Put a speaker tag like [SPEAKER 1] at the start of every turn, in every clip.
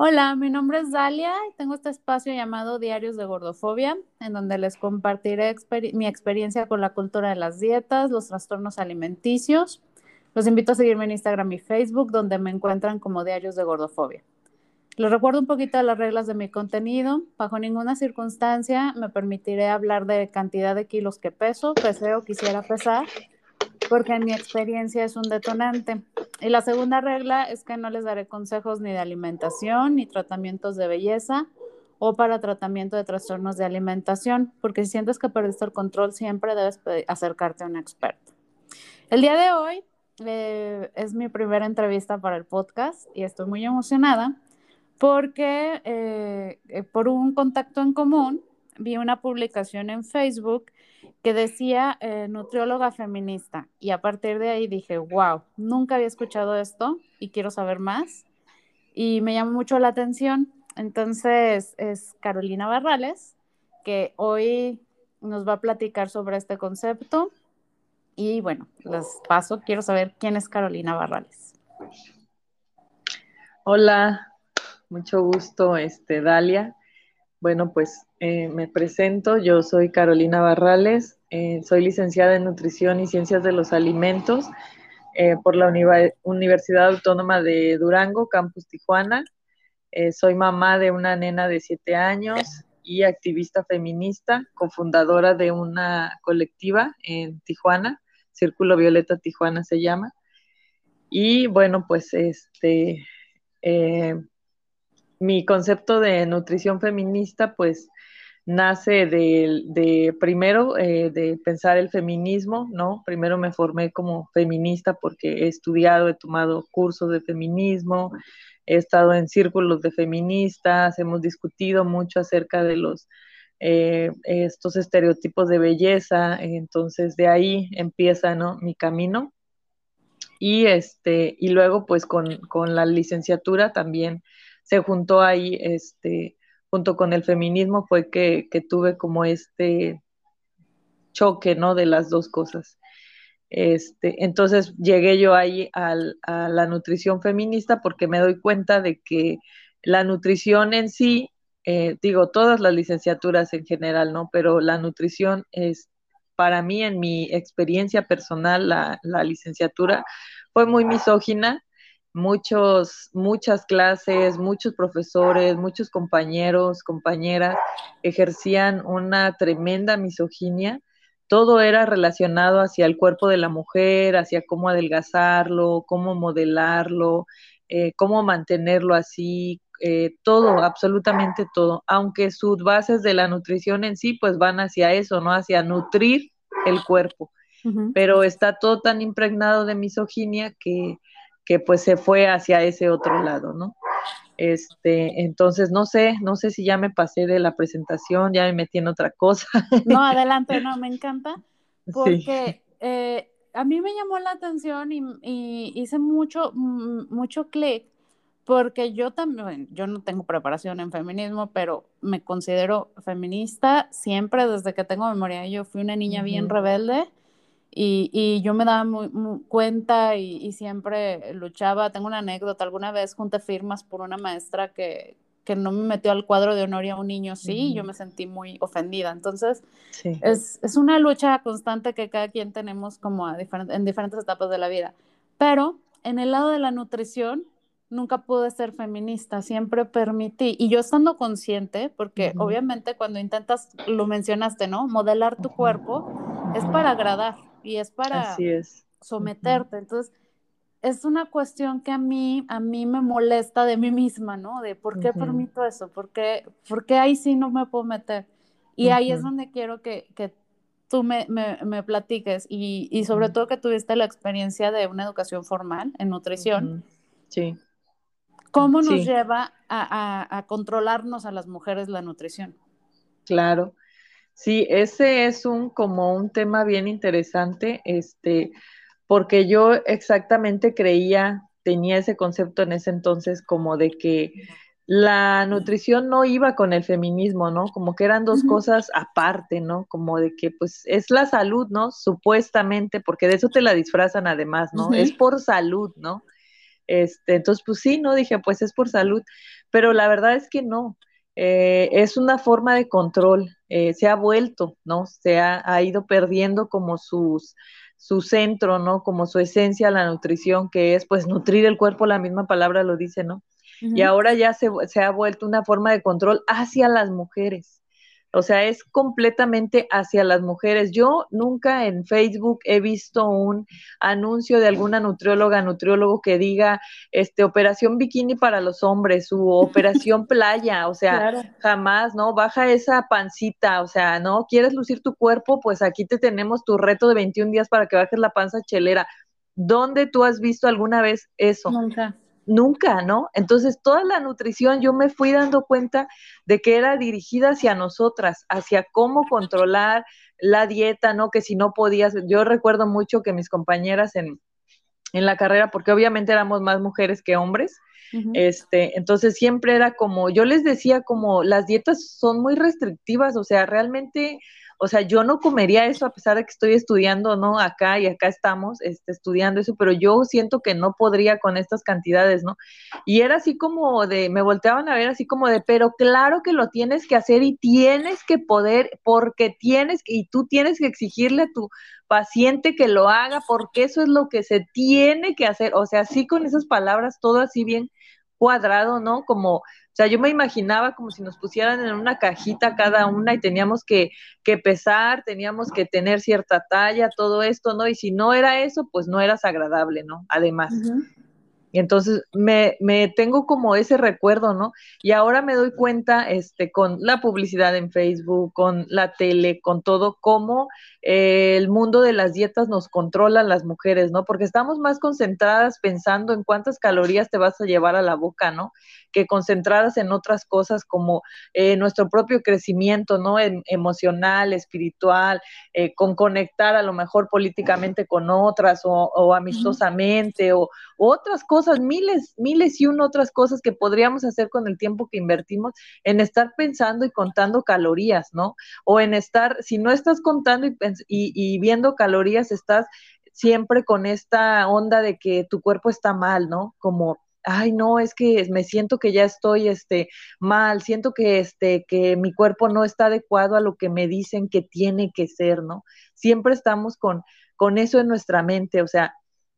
[SPEAKER 1] Hola, mi nombre es Dalia y tengo este espacio llamado Diarios de Gordofobia, en donde les compartiré mi experiencia con la cultura de las dietas, los trastornos alimenticios. Los invito a seguirme en Instagram y Facebook, donde me encuentran como Diarios de Gordofobia. Les recuerdo un poquito las reglas de mi contenido. Bajo ninguna circunstancia me permitiré hablar de cantidad de kilos que peso, pesé o quisiera pesar, porque en mi experiencia es un detonante. Y la segunda regla es que no les daré consejos ni de alimentación, ni tratamientos de belleza o para tratamiento de trastornos de alimentación, porque si sientes que perdiste el control, siempre debes acercarte a un experto. El día de hoy eh, es mi primera entrevista para el podcast y estoy muy emocionada porque eh, eh, por un contacto en común vi una publicación en Facebook que decía eh, nutrióloga feminista y a partir de ahí dije, wow, nunca había escuchado esto y quiero saber más y me llamó mucho la atención. Entonces es Carolina Barrales que hoy nos va a platicar sobre este concepto y bueno, les paso, quiero saber quién es Carolina Barrales.
[SPEAKER 2] Hola, mucho gusto, este, Dalia. Bueno, pues eh, me presento, yo soy Carolina Barrales, eh, soy licenciada en Nutrición y Ciencias de los Alimentos eh, por la Universidad Autónoma de Durango, Campus Tijuana. soy mamá de una nena de siete años y activista feminista, cofundadora de una colectiva en Tijuana, Círculo Violeta Tijuana se llama. Y bueno, pues este, mi concepto de nutrición feminista, pues nace de, primero eh, de pensar el feminismo, ¿no? Primero me formé como feminista porque he estudiado, he tomado cursos de feminismo, he estado en círculos de feministas, hemos discutido mucho acerca de eh, estos estereotipos de belleza, entonces de ahí empieza ¿no? mi camino. Y este, y luego pues con, con la licenciatura también se juntó ahí este junto con el feminismo fue que, tuve como este choque, ¿no? De las dos cosas. Este, entonces llegué yo ahí a la nutrición feminista porque me doy cuenta de que la nutrición en sí, eh, digo, todas las licenciaturas en general, ¿no? Pero la nutrición es, para mí, en mi experiencia personal, la, la licenciatura fue muy misógina muchos, muchas clases, muchos profesores, muchos compañeros, compañeras ejercían una tremenda misoginia. Todo era relacionado hacia el cuerpo de la mujer, hacia cómo adelgazarlo, cómo modelarlo, eh, cómo mantenerlo así, eh, todo, absolutamente todo. Aunque sus bases de la nutrición en sí, pues van hacia eso, ¿no? Hacia nutrir el cuerpo. Pero está todo tan impregnado de misoginia que, que pues se fue hacia ese otro lado, ¿no? Este, entonces no sé, no sé si ya me pasé de la presentación, ya me metí en otra cosa.
[SPEAKER 1] No, adelante, no, me encanta, porque eh, a mí me llamó la atención y, hice mucho, mm, mucho clic, porque yo también, yo no tengo preparación en feminismo, pero me considero feminista siempre desde que tengo memoria. Yo fui una niña bien rebelde y, yo me daba muy, cuenta y, siempre luchaba. Tengo una anécdota, alguna vez junté firmas por una maestra que, que no me metió al cuadro de honor y a un niño sí, y yo me sentí muy ofendida. Entonces, es, es, una lucha constante que cada quien tenemos como en diferentes etapas de la vida. Pero en el lado de la nutrición, nunca pude ser feminista, siempre permití, y yo estando consciente, porque obviamente cuando intentas, lo mencionaste, ¿no? Modelar tu cuerpo es para agradar y es para someterte. Entonces, es una cuestión que a mí, a mí me molesta de mí misma, ¿no? De por qué permito eso, ¿Por qué, ¿Por qué, ahí sí no me puedo meter. Y ahí es donde quiero que, que tú me, me, me platiques y, y, sobre todo que tuviste la experiencia de una educación formal en nutrición.
[SPEAKER 2] Sí.
[SPEAKER 1] ¿Cómo nos lleva a, a, a, controlarnos a las mujeres la nutrición?
[SPEAKER 2] Claro. Sí, ese es un como un tema bien interesante, este, porque yo exactamente creía, tenía ese concepto en ese entonces como de que la nutrición no iba con el feminismo, ¿no? Como que eran dos cosas aparte, ¿no? Como de que pues es la salud, ¿no? Supuestamente, porque de eso te la disfrazan además, ¿no? Es por salud, ¿no? Este, entonces, pues sí, ¿no? Dije, pues es por salud, pero la verdad es que no. Eh, es una forma de control, eh, se ha vuelto, ¿no? Se ha, ha, ido perdiendo como sus, su centro, ¿no? Como su esencia, la nutrición, que es pues nutrir el cuerpo, la misma palabra lo dice, ¿no? Y ahora ya se, se, ha vuelto una forma de control hacia las mujeres. O sea, es completamente hacia las mujeres. Yo nunca en Facebook he visto un anuncio de alguna nutrióloga, nutriólogo que diga, este, operación bikini para los hombres o operación playa. O sea, jamás, ¿no? Baja esa pancita. O sea, ¿no? ¿Quieres lucir tu cuerpo? Pues aquí te tenemos tu reto de 21 días para que bajes la panza chelera. ¿Dónde tú has visto alguna vez eso?
[SPEAKER 1] Nunca
[SPEAKER 2] nunca, ¿no? Entonces, toda la nutrición yo me fui dando cuenta de que era dirigida hacia nosotras, hacia cómo controlar la dieta, ¿no? Que si no podías, yo recuerdo mucho que mis compañeras en, en la carrera, porque obviamente éramos más mujeres que hombres, este, entonces siempre era como, yo les decía como, las dietas son muy restrictivas, o sea, realmente o sea, yo no comería eso a pesar de que estoy estudiando, ¿no? Acá y acá estamos este, estudiando eso, pero yo siento que no podría con estas cantidades, ¿no? Y era así como de, me volteaban a ver así como de, pero claro que lo tienes que hacer y tienes que poder, porque tienes, y tú tienes que exigirle a tu paciente que lo haga, porque eso es lo que se tiene que hacer. O sea, así con esas palabras, todo así bien cuadrado, ¿no? Como, sea, yo me imaginaba como si nos pusieran en una cajita cada una y teníamos que, que pesar, teníamos que tener cierta talla, todo esto, ¿no? Y si no era eso, pues no eras agradable, ¿no? Además. Entonces me, me, tengo como ese recuerdo, ¿no? Y ahora me doy cuenta, este, con la publicidad en Facebook, con la tele, con todo, cómo eh, el mundo de las dietas nos controla las mujeres, ¿no? Porque estamos más concentradas pensando en cuántas calorías te vas a llevar a la boca, ¿no? Que concentradas en otras cosas como eh, nuestro propio crecimiento, ¿no? En, emocional, espiritual, eh, con conectar a lo mejor políticamente con otras o, o amistosamente o, o otras cosas miles, miles y una otras cosas que podríamos hacer con el tiempo que invertimos en estar pensando y contando calorías, ¿no? O en estar, si no estás contando y, y, viendo calorías, estás siempre con esta onda de que tu cuerpo está mal, ¿no? Como ay no, es que me siento que ya estoy este mal, siento que este que mi cuerpo no está adecuado a lo que me dicen que tiene que ser, ¿no? Siempre estamos con con eso en nuestra mente, o sea,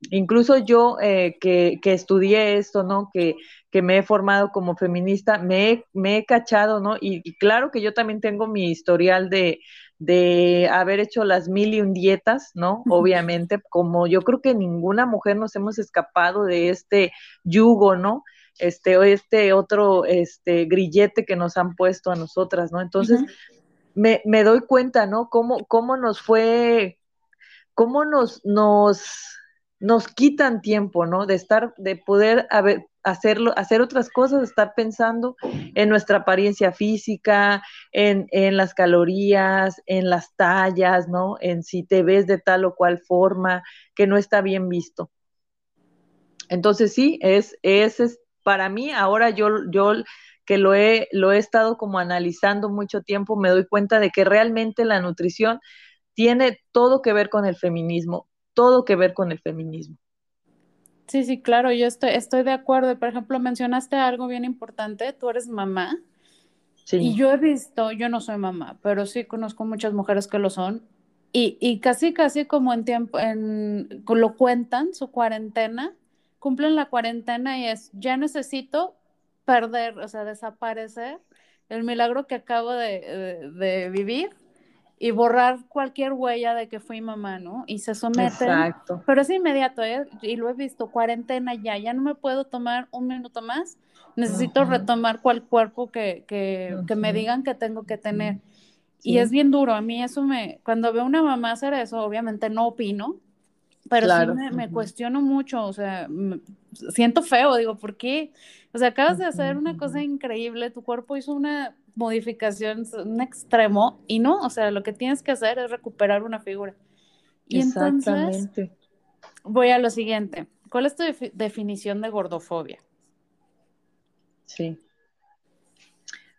[SPEAKER 2] incluso yo eh, que, que, estudié esto, ¿no? Que, que, me he formado como feminista, me he, me he cachado, ¿no? Y, claro que yo también tengo mi historial de, de haber hecho las mil y un dietas, ¿no? Obviamente, como yo creo que ninguna mujer nos hemos escapado de este yugo, ¿no? Este, o este otro este, grillete que nos han puesto a nosotras, ¿no? Entonces, me, me, doy cuenta, ¿no? Cómo, cómo nos fue, cómo nos, nos nos quitan tiempo, ¿no? De estar, de poder hacerlo, hacer otras cosas, estar pensando en nuestra apariencia física, en, las calorías, en las tallas, ¿no? En si te ves de tal o cual forma, que no está bien visto. Entonces sí, es, es, es para mí, ahora yo, yo que lo he, lo he estado como analizando mucho tiempo, me doy cuenta de que realmente la nutrición tiene todo que ver con el feminismo, todo que ver con el feminismo.
[SPEAKER 1] Sí, sí, claro, yo estoy, estoy de acuerdo. Por ejemplo, mencionaste algo bien importante, tú eres mamá. Sí. Y yo he visto, yo no soy mamá, pero sí conozco muchas mujeres que lo son. Y, y casi, casi como en tiempo, en, lo cuentan, su cuarentena, cumplen la cuarentena y es, ya necesito perder, o sea, desaparecer el milagro que acabo de, de vivir y borrar cualquier huella de que fui mamá, ¿no? Y se someten. Exacto. Pero es inmediato, ¿eh? Y lo he visto, cuarentena ya, ya no me puedo tomar un minuto más, necesito retomar cual cuerpo que, que, que, me digan que tengo que tener. Y es bien duro, a mí eso me, cuando veo una mamá hacer eso, obviamente no opino, pero sí me, me cuestiono mucho, o sea, siento feo, digo, ¿por qué? O sea, acabas de hacer una cosa increíble, tu cuerpo hizo una modificación, un extremo, y no, o sea, lo que tienes que hacer es recuperar una figura. Y entonces, voy a lo siguiente. ¿Cuál es tu definición de gordofobia?
[SPEAKER 2] Sí.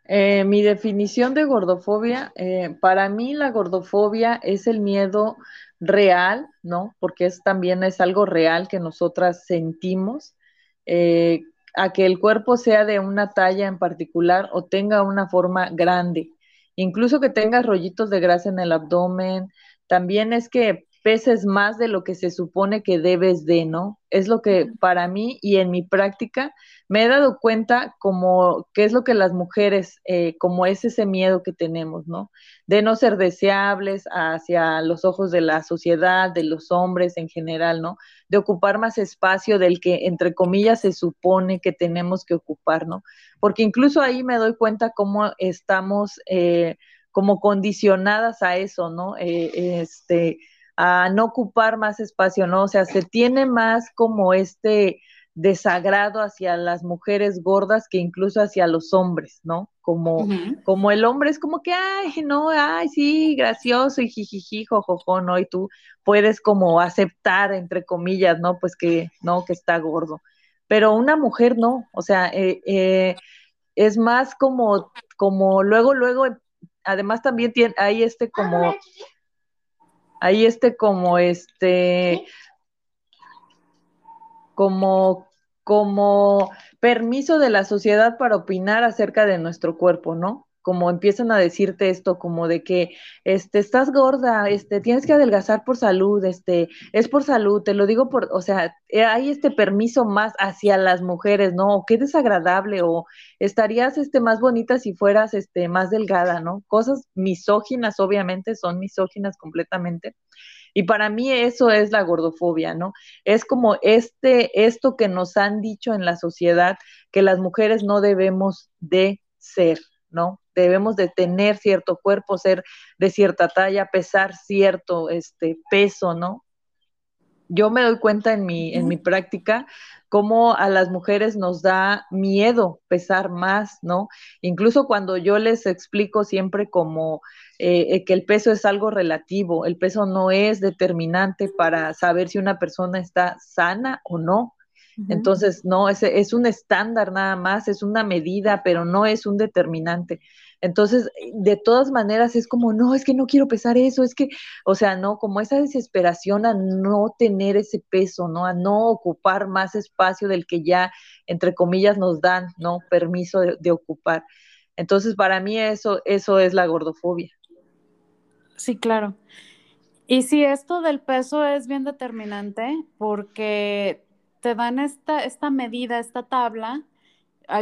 [SPEAKER 2] Eh, mi definición de gordofobia, eh, para mí la gordofobia es el miedo real, ¿no? Porque es también es algo real que nosotras sentimos, eh, a que el cuerpo sea de una talla en particular o tenga una forma grande. Incluso que tengas rollitos de grasa en el abdomen. También es que peses más de lo que se supone que debes de, ¿no? Es lo que para mí y en mi práctica me he dado cuenta como qué es lo que las mujeres, eh, como es ese miedo que tenemos, ¿no? De no ser deseables hacia los ojos de la sociedad, de los hombres en general, ¿no? De ocupar más espacio del que, entre comillas, se supone que tenemos que ocupar, ¿no? Porque incluso ahí me doy cuenta cómo estamos eh, como condicionadas a eso, ¿no? Eh, este a no ocupar más espacio, ¿no? O sea, se tiene más como este desagrado hacia las mujeres gordas que incluso hacia los hombres, ¿no? Como, como el hombre es como que, ay, no, ay, sí, gracioso y jijiji, jojojo, ¿no? Y tú puedes como aceptar, entre comillas, ¿no? Pues que, no, que está gordo. Pero una mujer no, o sea, eh, eh, es más como, como luego, luego, además también tiene, hay este como hay este como este como como permiso de la sociedad para opinar acerca de nuestro cuerpo, ¿no? Como empiezan a decirte esto, como de que este, estás gorda, este, tienes que adelgazar por salud, este, es por salud, te lo digo por, o sea, eh, hay este permiso más hacia las mujeres, ¿no? O qué desagradable, o estarías este, más bonita si fueras este, más delgada, ¿no? Cosas misóginas, obviamente, son misóginas completamente. Y para mí eso es la gordofobia, ¿no? Es como este, esto que nos han dicho en la sociedad, que las mujeres no debemos de ser, ¿no? debemos de tener cierto cuerpo, ser de cierta talla, pesar cierto este peso, ¿no? Yo me doy cuenta en mi, en mi práctica cómo a las mujeres nos da miedo pesar más, ¿no? Incluso cuando yo les explico siempre como eh, eh, que el peso es algo relativo, el peso no es determinante para saber si una persona está sana o no. Entonces, no, es, es un estándar nada más, es una medida, pero no es un determinante. Entonces, de todas maneras, es como, no, es que no quiero pesar eso, es que, o sea, no, como esa desesperación a no tener ese peso, ¿no? A no ocupar más espacio del que ya, entre comillas, nos dan, ¿no? Permiso de, de ocupar. Entonces, para mí eso, eso es la gordofobia.
[SPEAKER 1] Sí, claro. Y sí, esto del peso es bien determinante porque te dan esta, esta medida, esta tabla.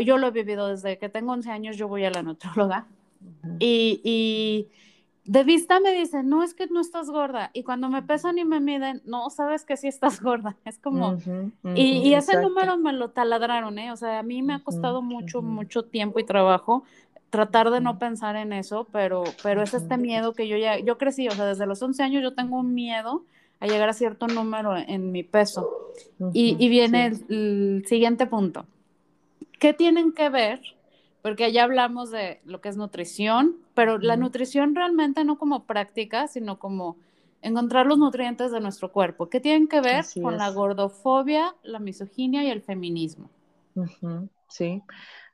[SPEAKER 1] Yo lo he vivido desde que tengo 11 años, yo voy a la nutróloga. y, y, de vista me dicen, no, es que no estás gorda. Y cuando me pesan y me miden, no, sabes que sí estás gorda. Es como, y, y, ese número me lo taladraron, ¿eh? O sea, a mí me ha costado mucho, mucho tiempo y trabajo tratar de no pensar en eso, pero, pero es este miedo que yo ya, yo crecí, o sea, desde los 11 años yo tengo un miedo a llegar a cierto número en mi peso. y, viene el, siguiente punto. ¿Qué tienen que ver? Porque ya hablamos de lo que es nutrición, pero la nutrición realmente no como práctica, sino como encontrar los nutrientes de nuestro cuerpo. ¿Qué tienen que ver con la gordofobia, la misoginia y el feminismo?
[SPEAKER 2] sí.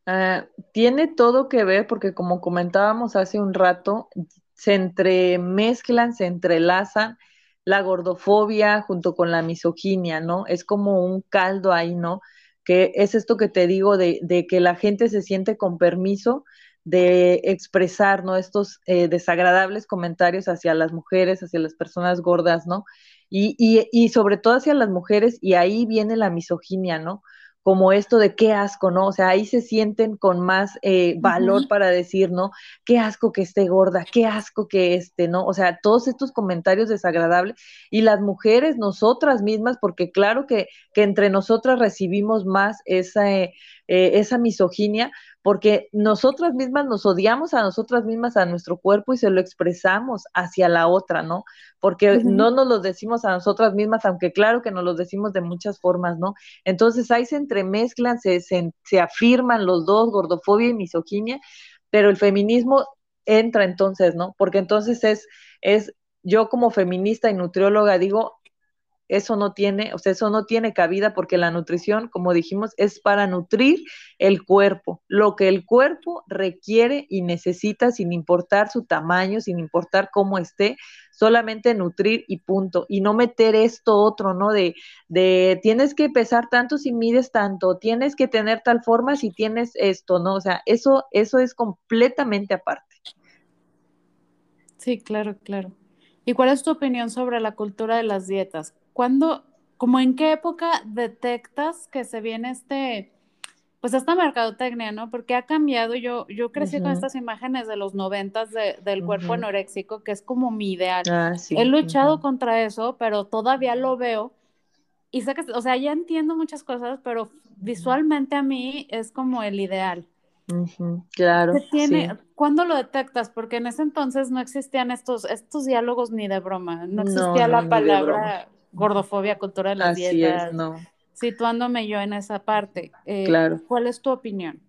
[SPEAKER 2] Ah, tiene todo que ver porque como comentábamos hace un rato, se entremezclan, se entrelazan la gordofobia junto con la misoginia, ¿no? Es como un caldo ahí, ¿no? Que es esto que te digo de, que la gente se siente con permiso de expresar, ¿no? Estos eh, desagradables comentarios hacia las mujeres, hacia las personas gordas, ¿no? Y, y, y sobre todo hacia las mujeres, y ahí viene la misoginia, ¿no? Como esto de qué asco, ¿no? O sea, ahí se sienten con más eh, valor para decir, ¿no? Qué asco que esté gorda, qué asco que esté, ¿no? O sea, todos estos comentarios desagradables y las mujeres, nosotras mismas, porque claro que, que entre nosotras recibimos más esa, eh, esa misoginia, porque nosotras mismas nos odiamos a nosotras mismas, a nuestro cuerpo y se lo expresamos hacia la otra, ¿no? Porque no nos lo decimos a nosotras mismas, aunque claro que nos lo decimos de muchas formas, ¿no? Entonces ahí se entremezclan, se, se, se afirman los dos, gordofobia y misoginia, pero el feminismo entra entonces, ¿no? Porque entonces es, es yo como feminista y nutrióloga digo, eso no tiene, o sea, eso no tiene cabida porque la nutrición, como dijimos, es para nutrir el cuerpo, lo que el cuerpo requiere y necesita sin importar su tamaño, sin importar cómo esté, solamente nutrir y punto, y no meter esto otro, ¿no? De, de tienes que pesar tanto si mides tanto, tienes que tener tal forma si tienes esto, ¿no? O sea, eso, eso es completamente aparte.
[SPEAKER 1] Sí, claro, claro. ¿Y cuál es tu opinión sobre la cultura de las dietas? ¿Cuándo, como en qué época detectas que se viene este, pues esta mercadotecnia, ¿no? Porque ha cambiado, yo, yo crecí con estas imágenes de los noventas del cuerpo anoréxico, que es como mi ideal. Ah, He luchado contra eso, pero todavía lo veo. Y sé que, o sea, ya entiendo muchas cosas, pero visualmente a mí es como el ideal
[SPEAKER 2] claro.
[SPEAKER 1] tiene, ¿Cuándo lo detectas? Porque en ese entonces no existían estos, estos diálogos ni de broma. No existía la palabra gordofobia, cultura de las Así dietas. Es, no. Situándome yo en esa parte. Eh, claro. ¿Cuál es tu opinión?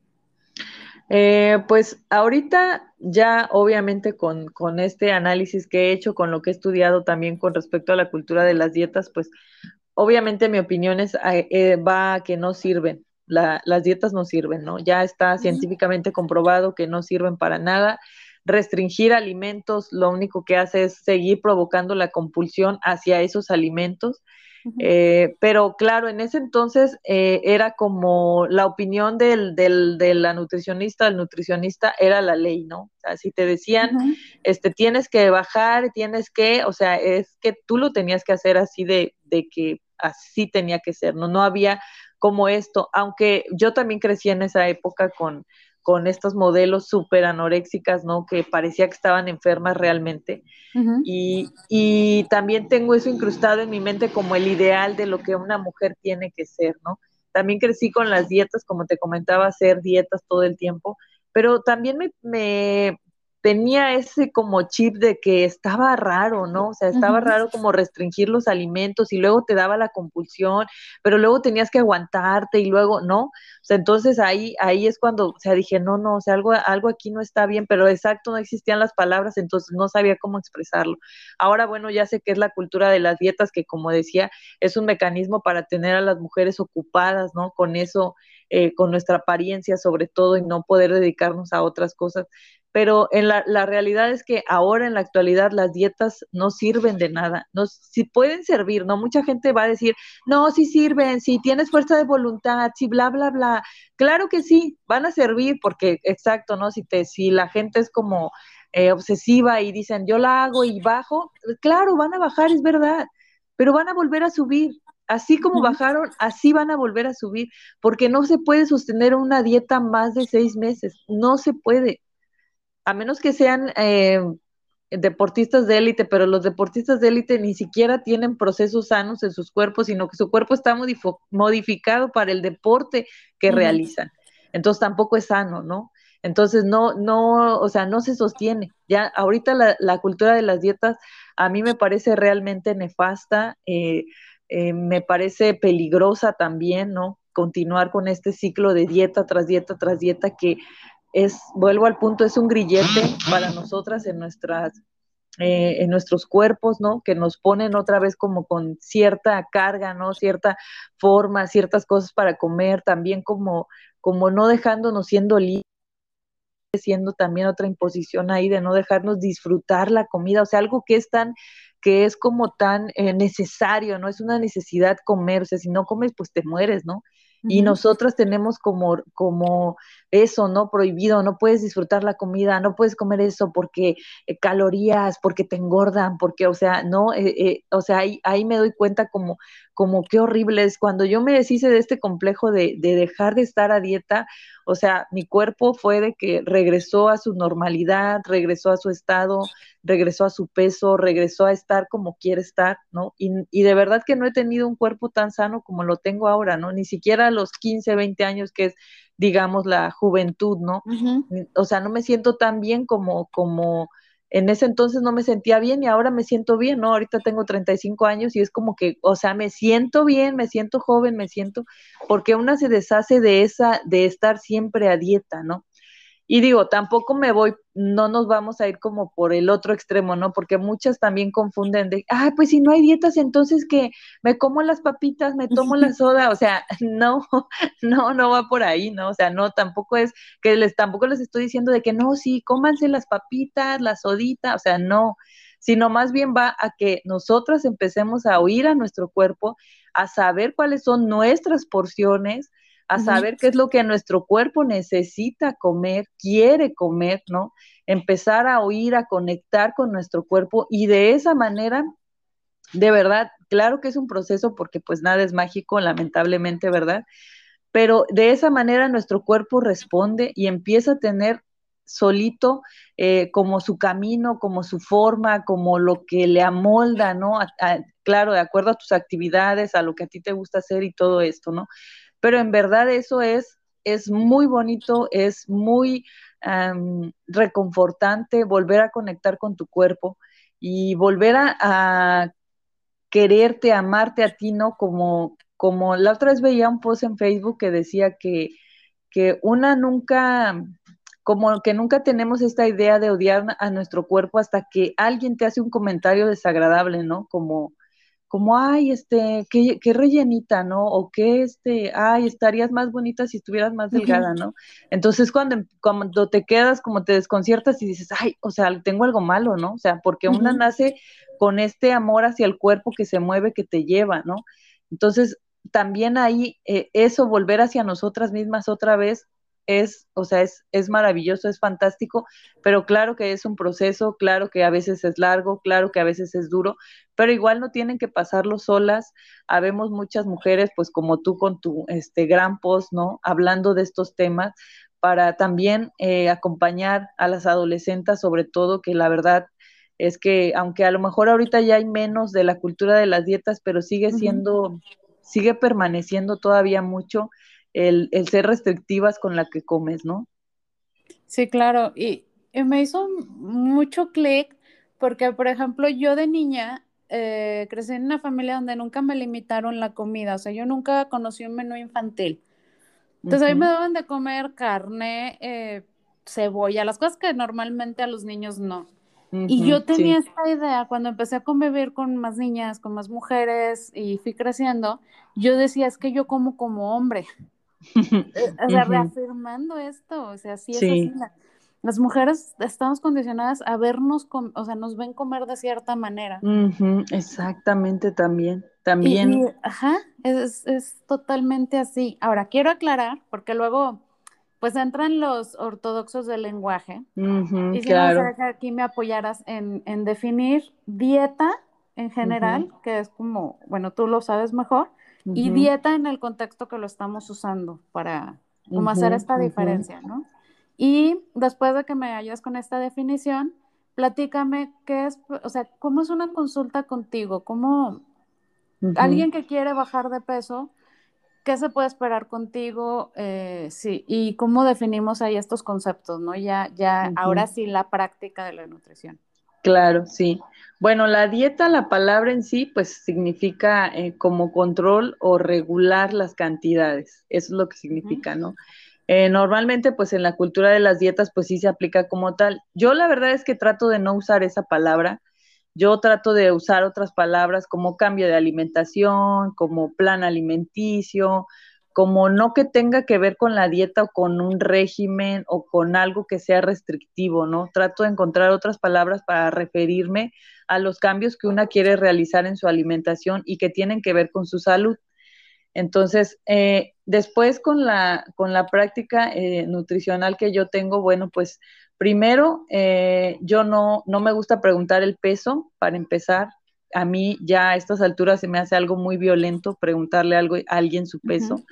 [SPEAKER 2] Eh, pues ahorita ya obviamente con, con, este análisis que he hecho, con lo que he estudiado también con respecto a la cultura de las dietas, pues obviamente mi opinión es eh, va a que no sirven las dietas no sirven, ¿no? Ya está científicamente comprobado que no sirven para nada. Restringir alimentos lo único que hace es seguir provocando la compulsión hacia esos alimentos. Eh, pero claro, en ese entonces eh, era como la opinión del, del, de la nutricionista, del nutricionista era la ley, ¿no? O sea, si te decían, este, tienes que bajar, tienes que, o sea, es que tú lo tenías que hacer así de, de que así tenía que ser, ¿no? No había como esto, aunque yo también crecí en esa época con, con estos modelos súper anoréxicas, ¿no? Que parecía que estaban enfermas realmente. y, y, también tengo eso incrustado en mi mente como el ideal de lo que una mujer tiene que ser, ¿no? También crecí con las dietas, como te comentaba, hacer dietas todo el tiempo, pero también me, me, tenía ese como chip de que estaba raro, ¿no? O sea, estaba raro como restringir los alimentos y luego te daba la compulsión, pero luego tenías que aguantarte y luego, ¿no? O sea, entonces ahí, ahí es cuando, o sea, dije, no, no, o sea, algo, algo aquí no está bien, pero exacto, no existían las palabras, entonces no sabía cómo expresarlo. Ahora, bueno, ya sé que es la cultura de las dietas, que como decía, es un mecanismo para tener a las mujeres ocupadas, ¿no? Con eso, eh, con nuestra apariencia sobre todo y no poder dedicarnos a otras cosas pero en la, la, realidad es que ahora en la actualidad las dietas no sirven de nada, no, si pueden servir, ¿no? Mucha gente va a decir, no, sí sirven, si tienes fuerza de voluntad, si bla, bla, bla. Claro que sí, van a servir porque, exacto, ¿no? Si, te, si la gente es como eh, obsesiva y dicen, yo la hago y bajo, claro, van a bajar, es verdad, pero van a volver a subir. Así como bajaron, así van a volver a subir, porque no se puede sostener una dieta más de seis meses, no se puede a menos que sean eh, deportistas de élite, pero los deportistas de élite ni siquiera tienen procesos sanos en sus cuerpos, sino que su cuerpo está modificado para el deporte que realizan. Entonces tampoco es sano, ¿no? Entonces no, no, o sea, no se sostiene. Ya ahorita la, cultura de las dietas a mí me parece realmente nefasta, eh, eh, me parece peligrosa también, ¿no? Continuar con este ciclo de dieta tras dieta tras dieta que es, vuelvo al punto, es un grillete para nosotras en nuestras, eh, en nuestros cuerpos, ¿no? Que nos ponen otra vez como con cierta carga, ¿no? Cierta forma, ciertas cosas para comer, también como, como no dejándonos siendo libres siendo también otra imposición ahí de no dejarnos disfrutar la comida, o sea, algo que es tan, que es como tan eh, necesario, ¿no? Es una necesidad comer, o sea, si no comes, pues te mueres, ¿no? Y nosotras tenemos como, como eso, ¿no? Prohibido, no puedes disfrutar la comida, no puedes comer eso porque eh, calorías, porque te engordan, porque, o sea, no, eh, eh, o sea, ahí, ahí me doy cuenta como, como qué horrible es. Cuando yo me deshice de este complejo de, de dejar de estar a dieta, o sea, mi cuerpo fue de que regresó a su normalidad, regresó a su estado, regresó a su peso, regresó a estar como quiere estar, ¿no? Y, y de verdad que no he tenido un cuerpo tan sano como lo tengo ahora, ¿no? Ni siquiera a los 15, 20 años que es digamos, la juventud, ¿no? O sea, no me siento tan bien como, como en ese entonces no me sentía bien y ahora me siento bien, ¿no? Ahorita tengo 35 años y es como que, o sea, me siento bien, me siento joven, me siento, porque una se deshace de esa, de estar siempre a dieta, ¿no? Y digo, tampoco me voy, no nos vamos a ir como por el otro extremo, ¿no? Porque muchas también confunden de, ah, pues si no hay dietas, entonces que me como las papitas, me tomo la soda, o sea, no, no, no va por ahí, ¿no? O sea, no, tampoco es que les, tampoco les estoy diciendo de que no, sí, cómanse las papitas, la sodita, o sea, no, sino más bien va a que nosotras empecemos a oír a nuestro cuerpo, a saber cuáles son nuestras porciones, a saber qué es lo que nuestro cuerpo necesita comer, quiere comer, ¿no? Empezar a oír, a conectar con nuestro cuerpo y de esa manera, de verdad, claro que es un proceso porque pues nada es mágico, lamentablemente, ¿verdad? Pero de esa manera nuestro cuerpo responde y empieza a tener solito eh, como su camino, como su forma, como lo que le amolda, ¿no? claro, de acuerdo a tus actividades, a lo que a ti te gusta hacer y todo esto, ¿no? Pero en verdad eso es, es muy bonito, es muy reconfortante volver a conectar con tu cuerpo y volver a, quererte, amarte a ti, ¿no? Como, como la otra vez veía un post en Facebook que decía que, que una nunca, como que nunca tenemos esta idea de odiar a nuestro cuerpo hasta que alguien te hace un comentario desagradable, ¿no? Como, como, ay, este, qué, qué, rellenita, ¿no? O que, este, ay, estarías más bonita si estuvieras más delgada, ¿no? Entonces, cuando, cuando te quedas, como te desconciertas y dices, ay, o sea, tengo algo malo, ¿no? O sea, porque una nace con este amor hacia el cuerpo que se mueve, que te lleva, ¿no? Entonces, también ahí, eh, eso, volver hacia nosotras mismas otra vez, es, o sea, es, es maravilloso, es fantástico, pero claro que es un proceso, claro que a veces es largo, claro que a veces es duro, pero igual no tienen que pasarlo solas. Habemos muchas mujeres, pues como tú con tu este gran post, ¿no? Hablando de estos temas para también eh, acompañar a las adolescentes, sobre todo, que la verdad es que aunque a lo mejor ahorita ya hay menos de la cultura de las dietas, pero sigue siendo, sigue permaneciendo todavía mucho el, ser restrictivas con la que comes, ¿no?
[SPEAKER 1] Sí, claro. Y, me hizo mucho clic porque, por ejemplo, yo de niña eh, crecí en una familia donde nunca me limitaron la comida, o sea, yo nunca conocí un menú infantil. Entonces, a mí me daban de comer carne, eh, cebolla, las cosas que normalmente a los niños no. y yo tenía esta idea, cuando empecé a convivir con más niñas, con más mujeres y fui creciendo, yo decía, es que yo como como hombre. Eh, o sea, reafirmando esto, o sea, sí es así. las mujeres estamos condicionadas a vernos, o sea, nos ven comer de cierta manera.
[SPEAKER 2] exactamente, también, también.
[SPEAKER 1] ajá, es, es, totalmente así. Ahora, quiero aclarar, porque luego, pues entran los ortodoxos del lenguaje. y si claro. que aquí me apoyaras en, en definir dieta en general, que es como, bueno, tú lo sabes mejor, y dieta en el contexto que lo estamos usando para hacer esta diferencia, ¿no? Y después de que me ayudes con esta definición, platícame qué es, o sea, cómo es una consulta contigo, cómo alguien que quiere bajar de peso, ¿qué se puede esperar contigo? Eh, sí, y cómo definimos ahí estos conceptos, ¿no? Ya, ya, ahora sí la práctica de la nutrición.
[SPEAKER 2] Claro, sí. Bueno, la dieta, la palabra en sí, pues significa eh, como control o regular las cantidades. Eso es lo que significa, ¿no? Eh, normalmente, pues en la cultura de las dietas, pues sí se aplica como tal. Yo la verdad es que trato de no usar esa palabra. Yo trato de usar otras palabras como cambio de alimentación, como plan alimenticio, como no que tenga que ver con la dieta o con un régimen o con algo que sea restrictivo, ¿no? Trato de encontrar otras palabras para referirme a los cambios que una quiere realizar en su alimentación y que tienen que ver con su salud. Entonces, eh, después con la, con la práctica eh, nutricional que yo tengo, bueno, pues primero, eh, yo no, no me gusta preguntar el peso para empezar, a mí ya a estas alturas se me hace algo muy violento preguntarle algo a alguien su peso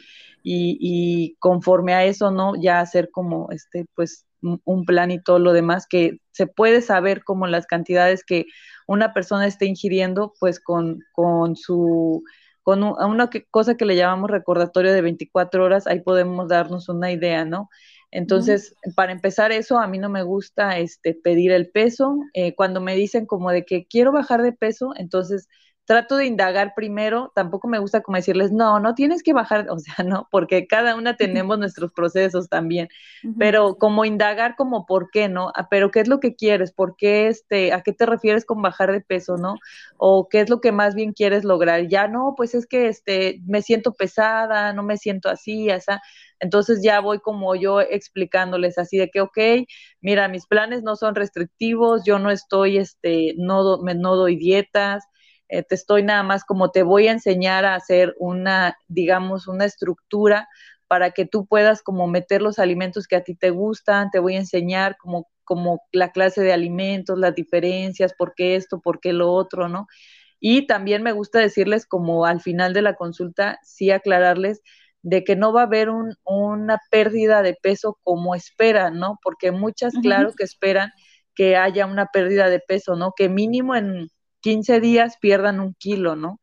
[SPEAKER 2] y, conforme a eso, ¿no? Ya hacer como este, pues un plan y todo lo demás que se puede saber como las cantidades que una persona esté ingiriendo, pues con, con su con una cosa que le llamamos recordatorio de 24 horas, ahí podemos darnos una idea, ¿no? Entonces, para empezar eso, a mí no me gusta este, pedir el peso. Eh, cuando me dicen como de que quiero bajar de peso, entonces trato de indagar primero, tampoco me gusta como decirles, no, no tienes que bajar, o sea, no, porque cada una tenemos nuestros procesos también, pero como indagar como por qué, ¿no? Ah, pero qué es lo que quieres, por qué, este, a qué te refieres con bajar de peso, ¿no? O qué es lo que más bien quieres lograr. Ya no, pues es que, este, me siento pesada, no me siento así, así. Entonces ya voy como yo explicándoles así de que, ok, mira, mis planes no son restrictivos, yo no estoy, este, no, me, no doy dietas, eh, te estoy nada más como te voy a enseñar a hacer una, digamos, una estructura para que tú puedas como meter los alimentos que a ti te gustan, te voy a enseñar como, como la clase de alimentos, las diferencias, por qué esto, por qué lo otro, ¿no? Y también me gusta decirles como al final de la consulta, sí aclararles de que no va a haber una pérdida de peso como esperan, ¿no? Porque muchas, claro que esperan que haya una pérdida de peso, ¿no? Que mínimo en 15 días pierdan un kilo, ¿no?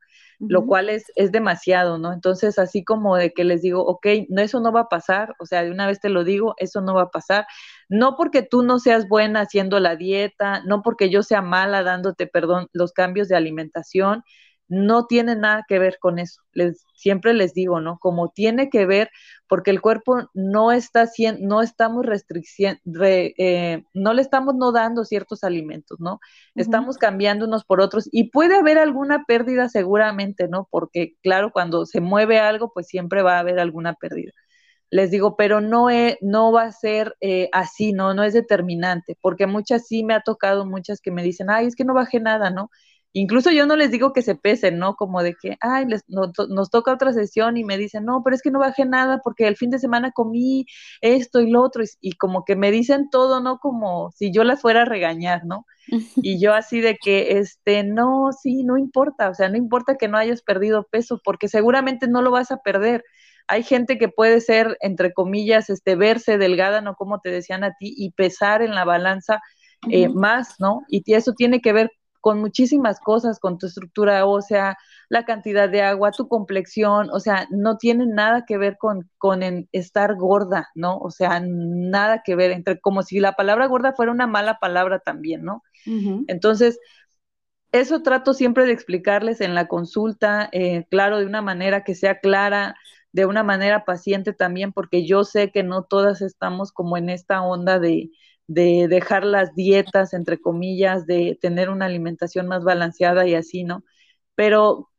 [SPEAKER 2] Lo cual es, es demasiado, ¿no? Entonces, así como de que les digo, ok, no, eso no va a pasar, o sea, de una vez te lo digo, eso no va a pasar, no porque tú no seas buena haciendo la dieta, no porque yo sea mala dándote, perdón, los cambios de alimentación, no tiene nada que ver con eso. Les, siempre les digo, ¿no? Como tiene que ver, porque el cuerpo no está haciendo, no estamos restricción, eh, no le estamos no dando ciertos alimentos, ¿no? Estamos cambiando unos por otros y puede haber alguna pérdida seguramente, ¿no? Porque claro, cuando se mueve algo, pues siempre va a haber alguna pérdida. Les digo, pero no, no va a ser eh, así, ¿no? No es determinante, porque muchas sí me ha tocado, muchas que me dicen, ay, es que no bajé nada, ¿no? Incluso yo no les digo que se pesen, ¿no? Como de que, ay, les, nos toca otra sesión y me dicen, no, pero es que no bajé nada porque el fin de semana comí esto y lo otro, y, como que me dicen todo, ¿no? Como si yo las fuera a regañar, ¿no? Y yo así de que, este, no, sí, no importa, o sea, no importa que no hayas perdido peso, porque seguramente no lo vas a perder. Hay gente que puede ser, entre comillas, este, verse delgada, ¿no? Como te decían a ti, y pesar en la balanza eh, más, ¿no? Y eso tiene que ver con muchísimas cosas, con tu estructura ósea, la cantidad de agua, tu complexión, o sea, no tiene nada que ver con, con estar gorda, ¿no? O sea, nada que ver, entre como si la palabra gorda fuera una mala palabra también, ¿no? Entonces, eso trato siempre de explicarles en la consulta, eh, claro, de una manera que sea clara, de una manera paciente también, porque yo sé que no todas estamos como en esta onda de, de dejar las dietas, entre comillas, de tener una alimentación más balanceada y así, ¿no? Pero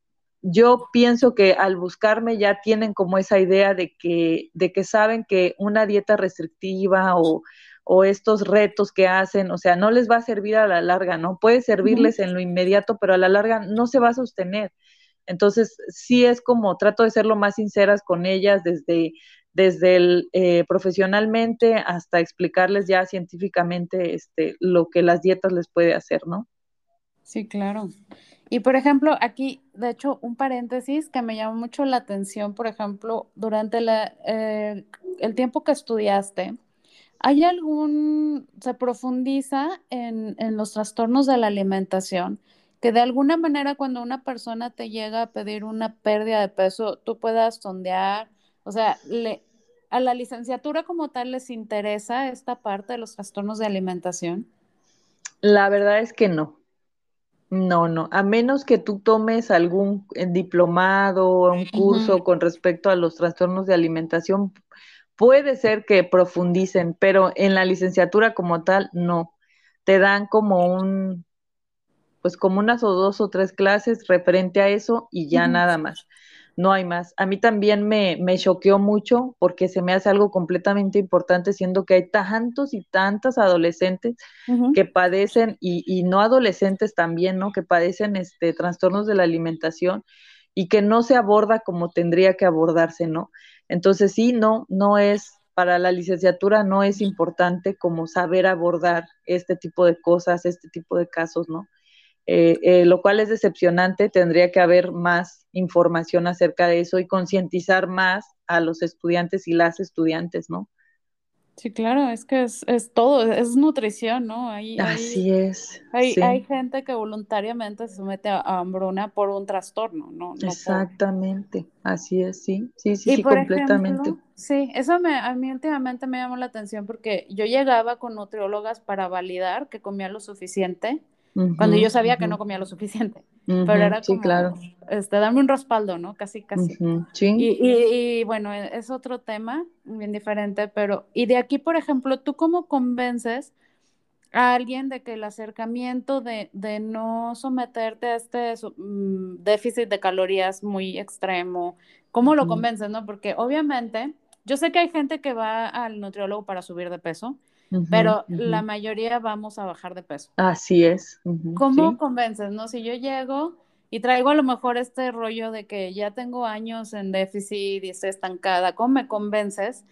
[SPEAKER 2] yo pienso que al buscarme ya tienen como esa idea de que, de que saben que una dieta restrictiva o, o estos retos que hacen, o sea, no les va a servir a la larga, ¿no? Puede servirles en lo inmediato, pero a la larga no se va a sostener. Entonces, sí es como trato de ser lo más sinceras con ellas desde desde el eh, profesionalmente hasta explicarles ya científicamente este, lo que las dietas les puede hacer, ¿no?
[SPEAKER 1] Sí, claro. Y por ejemplo, aquí, de hecho, un paréntesis que me llamó mucho la atención, por ejemplo, durante la, eh, el tiempo que estudiaste, ¿hay algún, se profundiza en, en los trastornos de la alimentación? que de alguna manera cuando una persona te llega a pedir una pérdida de peso, tú puedas sondear o sea, le, a la licenciatura como tal les interesa esta parte de los trastornos de alimentación.
[SPEAKER 2] La verdad es que no. No, no, a menos que tú tomes algún eh, diplomado o un curso con respecto a los trastornos de alimentación, puede ser que profundicen, pero en la licenciatura como tal, no. Te dan como un, pues como unas o dos o tres clases referente a eso y ya nada más no hay más. A mí también me, me choqueó mucho porque se me hace algo completamente importante, siendo que hay tantos y tantas adolescentes que padecen, y, y, no adolescentes también, ¿no? Que padecen este, trastornos de la alimentación y que no se aborda como tendría que abordarse, ¿no? Entonces sí, no, no es, para la licenciatura no es importante como saber abordar este tipo de cosas, este tipo de casos, ¿no? Eh, eh, lo cual es decepcionante. Tendría que haber más información acerca de eso y concientizar más a los estudiantes y las estudiantes, ¿no?
[SPEAKER 1] Sí, claro, es que es, todo, es nutrición, ¿no?
[SPEAKER 2] Así es.
[SPEAKER 1] Hay, hay, gente que voluntariamente se somete a, hambruna por un trastorno, ¿no?
[SPEAKER 2] Exactamente, así es, sí, sí, sí, sí, completamente.
[SPEAKER 1] sí, eso me, a mí últimamente me llamó la atención porque yo llegaba con nutriólogas para validar que comía lo suficiente cuando yo sabía que no comía lo suficiente. pero era como, claro. este, dame un respaldo, ¿no? Casi, casi.
[SPEAKER 2] sí.
[SPEAKER 1] Y, y, y, bueno, es otro tema bien diferente, pero, y de aquí, por ejemplo, ¿tú cómo convences a alguien de que el acercamiento de, de no someterte a este mm, déficit de calorías muy extremo, ¿cómo lo convences, no? Porque obviamente, yo sé que hay gente que va al nutriólogo para subir de peso, pero la mayoría vamos a bajar de peso.
[SPEAKER 2] Así es.
[SPEAKER 1] ¿Cómo convences, no? Si yo llego y traigo a lo mejor este rollo de que ya tengo años en déficit y estoy estancada, ¿cómo me convences?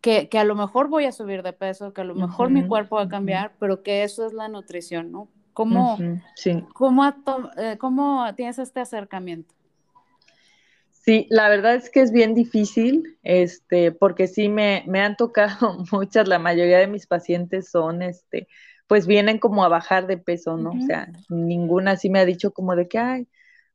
[SPEAKER 1] Que, que, a lo mejor voy a subir de peso, que a lo mejor mi cuerpo va a cambiar, pero que eso es la nutrición, ¿no? ¿Cómo,
[SPEAKER 2] sí.
[SPEAKER 1] cómo, eh, ¿Cómo tienes este acercamiento?
[SPEAKER 2] Sí, la verdad es que es bien difícil, este, porque sí me, me han tocado muchas, la mayoría de mis pacientes son, este, pues vienen como a bajar de peso, ¿no? O sea, ninguna sí me ha dicho como de que, ay,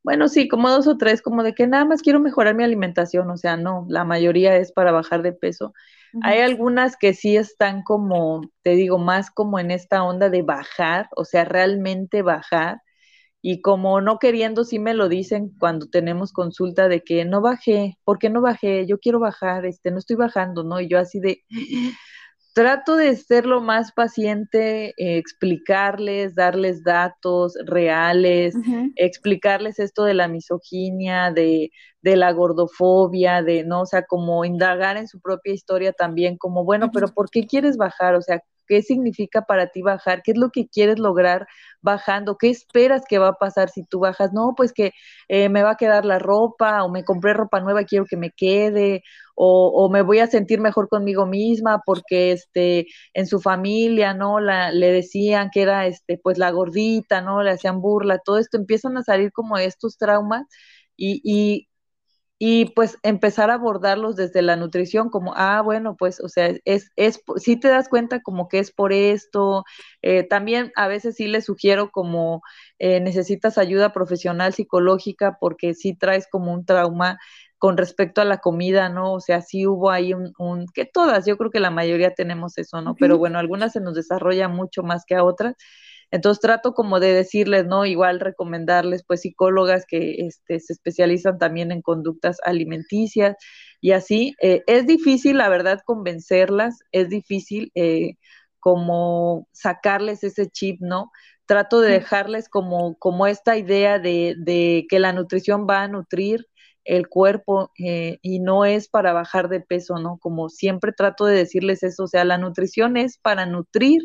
[SPEAKER 2] bueno, sí, como dos o tres, como de que nada más quiero mejorar mi alimentación, o sea, no, la mayoría es para bajar de peso. Hay algunas que sí están como, te digo, más como en esta onda de bajar, o sea, realmente bajar, y como no queriendo, sí me lo dicen cuando tenemos consulta de que no bajé, ¿por qué no bajé? Yo quiero bajar, este, no estoy bajando, ¿no? Y yo así de, trato de ser lo más paciente, eh, explicarles, darles datos reales, explicarles esto de la misoginia, de, de, la gordofobia, de, ¿no? O sea, como indagar en su propia historia también, como, bueno, pero ¿por qué quieres bajar? O sea, ¿qué significa para ti bajar? ¿Qué es lo que quieres lograr bajando? ¿Qué esperas que va a pasar si tú bajas? No, pues que eh, me va a quedar la ropa o me compré ropa nueva y quiero que me quede o, me voy a sentir mejor conmigo misma porque este en su familia, ¿no? La, le decían que era este pues la gordita, ¿no? Le hacían burla, todo esto empiezan a salir como estos traumas y y pues empezar a abordarlos desde la nutrición como, ah, bueno, pues, o sea, es, es, si te das cuenta como que es por esto, eh, también a veces sí les sugiero como eh, necesitas ayuda profesional psicológica porque sí traes como un trauma con respecto a la comida, ¿no? O sea, sí hubo ahí un, un que todas, yo creo que la mayoría tenemos eso, ¿no? Pero bueno, algunas se nos desarrolla mucho más que a otras. Entonces trato como de decirles, ¿no? Igual recomendarles pues psicólogas que este, se especializan también en conductas alimenticias y así. Eh, es difícil, la verdad, convencerlas, es difícil eh, como sacarles ese chip, ¿no? Trato de dejarles como, como esta idea de, de que la nutrición va a nutrir el cuerpo eh, y no es para bajar de peso, ¿no? Como siempre trato de decirles eso, o sea, la nutrición es para nutrir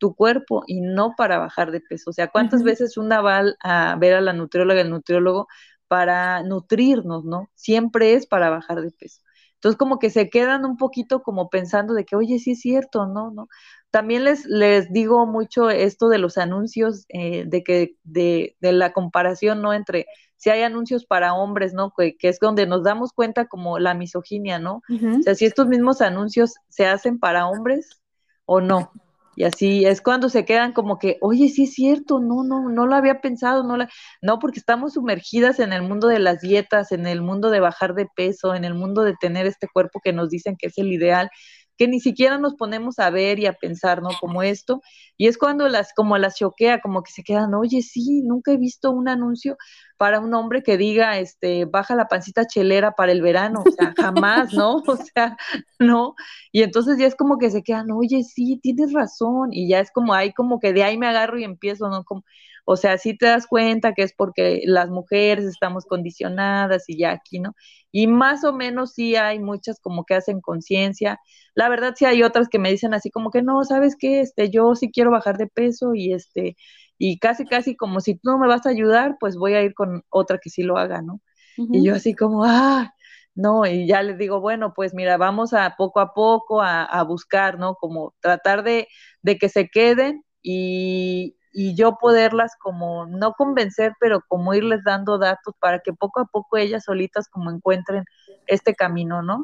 [SPEAKER 2] tu cuerpo y no para bajar de peso. O sea, ¿cuántas veces una va a ver a la nutrióloga, el nutriólogo, para nutrirnos, ¿no? Siempre es para bajar de peso. Entonces, como que se quedan un poquito como pensando de que, oye, sí es cierto, ¿no? ¿no? También les, les digo mucho esto de los anuncios, eh, de que, de, de, la comparación, ¿no? Entre si hay anuncios para hombres, ¿no? Que, que, es donde nos damos cuenta como la misoginia, ¿no? O sea, si estos mismos anuncios se hacen para hombres o no. Y así es cuando se quedan como que, oye, sí es cierto, no, no, no lo había pensado, no la, no, porque estamos sumergidas en el mundo de las dietas, en el mundo de bajar de peso, en el mundo de tener este cuerpo que nos dicen que es el ideal, que ni siquiera nos ponemos a ver y a pensar, ¿no? Como esto. Y es cuando las, como las choquea, como que se quedan, oye, sí, nunca he visto un anuncio para un hombre que diga, este, baja la pancita chelera para el verano, o sea, jamás, ¿no? O sea, no. Y entonces ya es como que se quedan, oye, sí, tienes razón. Y ya es como, ahí como que de ahí me agarro y empiezo, ¿no? Como, o sea, sí te das cuenta que es porque las mujeres estamos condicionadas y ya aquí, ¿no? Y más o menos sí hay muchas como que hacen conciencia. La verdad sí hay otras que me dicen así como que no, ¿sabes qué? Este, yo sí quiero bajar de peso y este, y casi casi como si tú no me vas a ayudar, pues voy a ir con otra que sí lo haga, ¿no? Y yo así como, ah, no, y ya les digo, bueno, pues mira, vamos a poco a poco a, a buscar, ¿no? Como tratar de, de que se queden y, y yo poderlas como no convencer, pero como irles dando datos para que poco a poco ellas solitas como encuentren este camino, ¿no?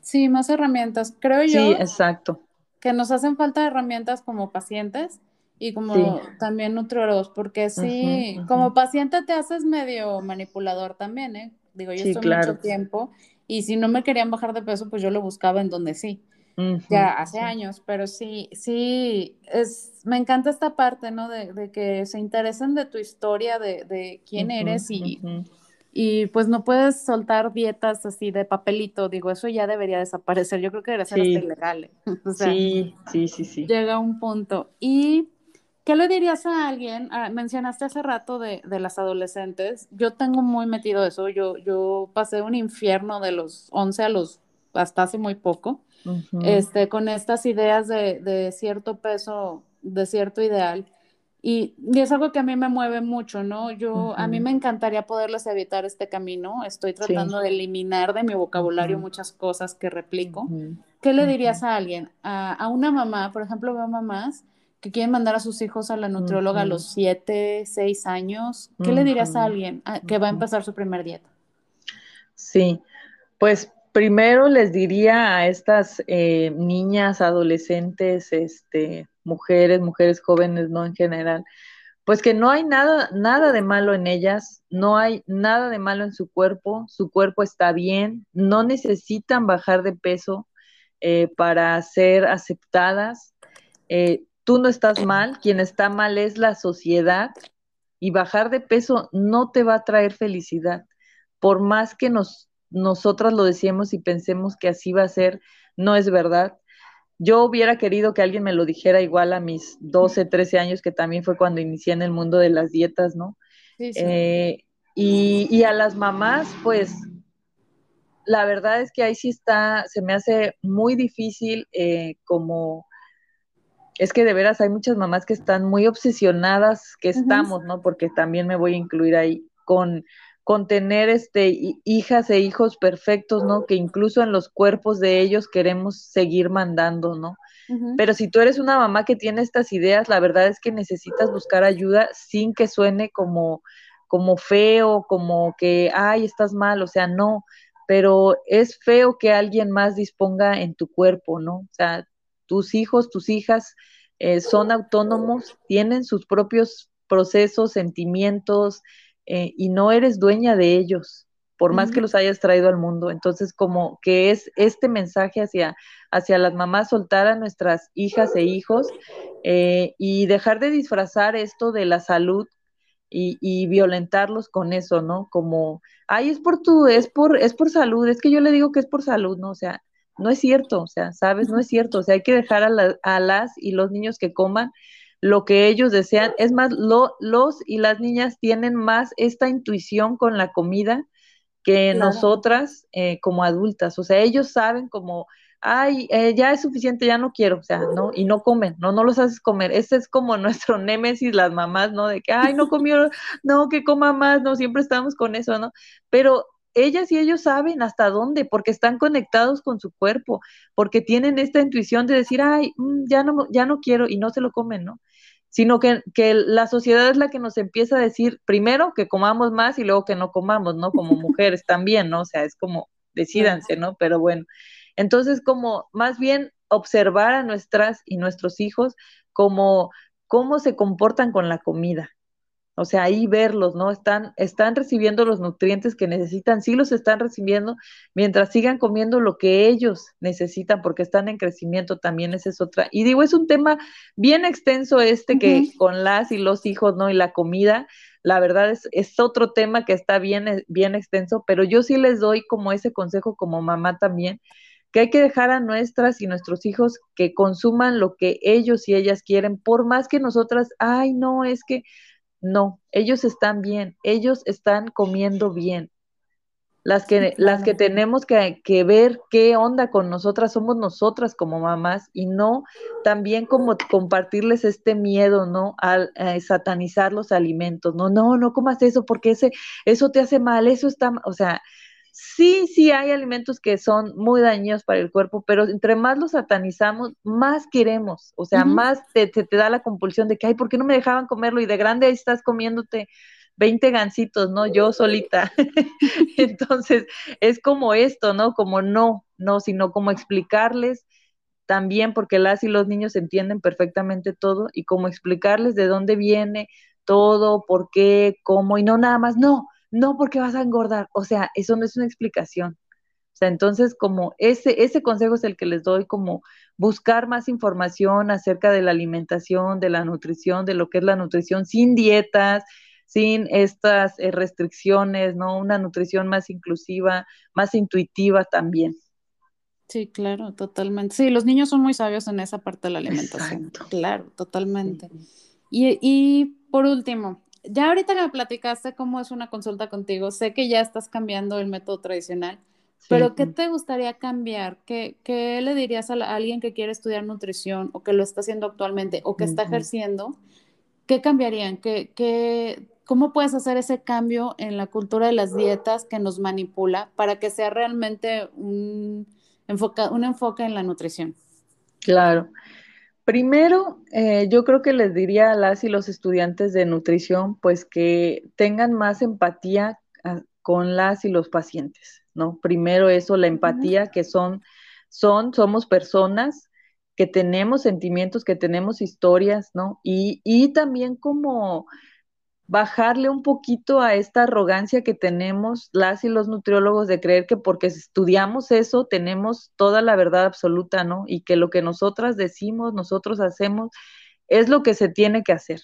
[SPEAKER 1] Sí, más herramientas. Creo yo.
[SPEAKER 2] Sí, exacto.
[SPEAKER 1] Que nos hacen falta herramientas como pacientes y como también nutriólogos, porque sí, como paciente te haces medio manipulador también, ¿eh? Digo, yo estoy mucho tiempo y si no me querían bajar de peso, pues yo lo buscaba en donde sí. ya hace años, pero sí, sí, es, me encanta esta parte, ¿no? De, que se interesen de tu historia, de, quién eres y, y pues no puedes soltar dietas así de papelito, digo, eso ya debería desaparecer, yo creo que debería ser hasta ilegal.
[SPEAKER 2] sí, sí, sí, sí.
[SPEAKER 1] Llega un punto. ¿Y qué le dirías a alguien? Ah, mencionaste hace rato de, de, las adolescentes, yo tengo muy metido eso, yo, yo pasé un infierno de los 11 a los, hasta hace muy poco, este, con estas ideas de, de cierto peso, de cierto ideal y, es algo que a mí me mueve mucho, ¿no? Yo, a mí me encantaría poderles evitar este camino. Estoy tratando de eliminar de mi vocabulario muchas cosas que replico. ¿Qué le dirías a alguien? A, una mamá, por ejemplo, veo mamás que quieren mandar a sus hijos a la nutrióloga a los siete, seis años. ¿Qué le dirías a alguien que va a empezar su primer dieta?
[SPEAKER 2] Sí, pues primero les diría a estas eh, niñas, adolescentes, este, mujeres, mujeres jóvenes, ¿no? En general, pues que no hay nada, nada de malo en ellas, no hay nada de malo en su cuerpo, su cuerpo está bien, no necesitan bajar de peso eh, para ser aceptadas. Eh, tú no estás mal, quien está mal es la sociedad y bajar de peso no te va a traer felicidad. Por más que nos, nosotras lo decíamos y pensemos que así va a ser, no es verdad. Yo hubiera querido que alguien me lo dijera igual a mis 12, 13 años, que también fue cuando inicié en el mundo de las dietas, ¿no? Sí, sí. Eh, y, a las mamás, pues, la verdad es que ahí sí está, se me hace muy difícil eh, como, es que de veras hay muchas mamás que están muy obsesionadas, que estamos, ¿no? Porque también me voy a incluir ahí con con tener este, hijas e hijos perfectos, ¿no? Que incluso en los cuerpos de ellos queremos seguir mandando, ¿no? Pero si tú eres una mamá que tiene estas ideas, la verdad es que necesitas buscar ayuda sin que suene como, como feo, como que, ay, estás mal, o sea, no, pero es feo que alguien más disponga en tu cuerpo, ¿no? O sea, tus hijos, tus hijas eh, son autónomos, tienen sus propios procesos, sentimientos, eh, y no eres dueña de ellos, por más que los hayas traído al mundo. Entonces, como que es este mensaje hacia, hacia las mamás, soltar a nuestras hijas e hijos eh, y dejar de disfrazar esto de la salud y, y, violentarlos con eso, ¿no? Como, ay, es por tu, es por, es por salud, es que yo le digo que es por salud, ¿no? O sea, no es cierto, o sea, sabes, no es cierto, o sea, hay que dejar a, a las y los niños que coman lo que ellos desean. Es más, los y las niñas tienen más esta intuición con la comida que nosotras eh, como adultas. O sea, ellos saben como, ay, eh, ya es suficiente, ya no quiero, o sea, ¿no? Y no comen, no, no los haces comer. Ese es como nuestro némesis, las mamás, ¿no? De que, ay, no comió, no, que coma más, no, siempre estamos con eso, ¿no? Pero ellas y ellos saben hasta dónde, porque están conectados con su cuerpo, porque tienen esta intuición de decir, ay, mm, ya no, ya no quiero, y no se lo comen, ¿no? sino que, que, la sociedad es la que nos empieza a decir primero que comamos más y luego que no comamos, ¿no? Como mujeres también, ¿no? O sea, es como, decídanse, ¿no? Pero bueno, entonces como más bien observar a nuestras y nuestros hijos como cómo se comportan con la comida, o sea, ahí verlos, ¿no? Están, están recibiendo los nutrientes que necesitan, sí los están recibiendo, mientras sigan comiendo lo que ellos necesitan, porque están en crecimiento también, esa es otra. Y digo, es un tema bien extenso este que con las y los hijos, ¿no? Y la comida, la verdad es, es otro tema que está bien, eh, bien extenso, pero yo sí les doy como ese consejo como mamá también, que hay que dejar a nuestras y nuestros hijos que consuman lo que ellos y ellas quieren, por más que nosotras, ay, no, es que no, ellos están bien, ellos están comiendo bien. Las que, las que tenemos que, ver qué onda con nosotras somos nosotras como mamás y no también como compartirles este miedo, ¿no? Al satanizar los alimentos. No, no, no comas eso porque ese, eso te hace mal, eso está, o sea, Sí, sí hay alimentos que son muy dañinos para el cuerpo, pero entre más los satanizamos, más queremos, o sea, más te, te, da la compulsión de que, ay, ¿por qué no me dejaban comerlo? Y de grande ahí estás comiéndote 20 gancitos, ¿no? Yo solita. Entonces, es como esto, ¿no? Como no, no, sino como explicarles también, porque las y los niños entienden perfectamente todo, y como explicarles de dónde viene todo, por qué, cómo, y no nada más, no, no porque vas a engordar. O sea, eso no es una explicación. O sea, entonces como ese, ese consejo es el que les doy, como buscar más información acerca de la alimentación, de la nutrición, de lo que es la nutrición sin dietas, sin estas eh, restricciones, ¿no? Una nutrición más inclusiva, más intuitiva también.
[SPEAKER 1] Sí, claro, totalmente. Sí, los niños son muy sabios en esa parte de la alimentación. Claro, totalmente. Y, y por último, ya ahorita me platicaste cómo es una consulta contigo, sé que ya estás cambiando el método tradicional, pero ¿qué te gustaría cambiar? ¿Qué, qué le dirías a, alguien que quiere estudiar nutrición o que lo está haciendo actualmente o que está ejerciendo? ¿Qué cambiarían? ¿Qué, qué, ¿Cómo puedes hacer ese cambio en la cultura de las dietas que nos manipula para que sea realmente un, enfoca, un enfoque en la nutrición?
[SPEAKER 2] Claro. Primero, eh, yo creo que les diría a las y los estudiantes de nutrición, pues que tengan más empatía ah, con las y los pacientes, ¿no? Primero eso, la empatía, que son, son, somos personas que tenemos sentimientos, que tenemos historias, ¿no? Y, y también como bajarle un poquito a esta arrogancia que tenemos las y los nutriólogos de creer que porque estudiamos eso tenemos toda la verdad absoluta, ¿no? Y que lo que nosotras decimos, nosotros hacemos, es lo que se tiene que hacer,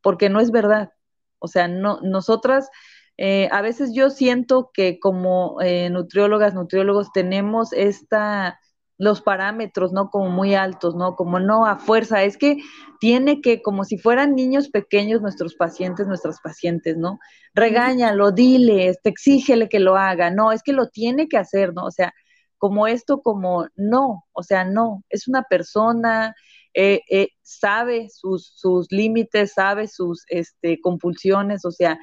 [SPEAKER 2] porque no es verdad. O sea, no, nosotras, eh, a veces yo siento que como eh, nutriólogas, nutriólogos, tenemos esta los parámetros, ¿no? Como muy altos, ¿no? Como no a fuerza, es que tiene que, como si fueran niños pequeños nuestros pacientes, nuestras pacientes, ¿no? Regáñalo, dile, este, exígele que lo haga, no, es que lo tiene que hacer, ¿no? O sea, como esto, como no, o sea, no, es una persona, eh, eh, sabe sus, sus límites, sabe sus este, compulsiones, o sea,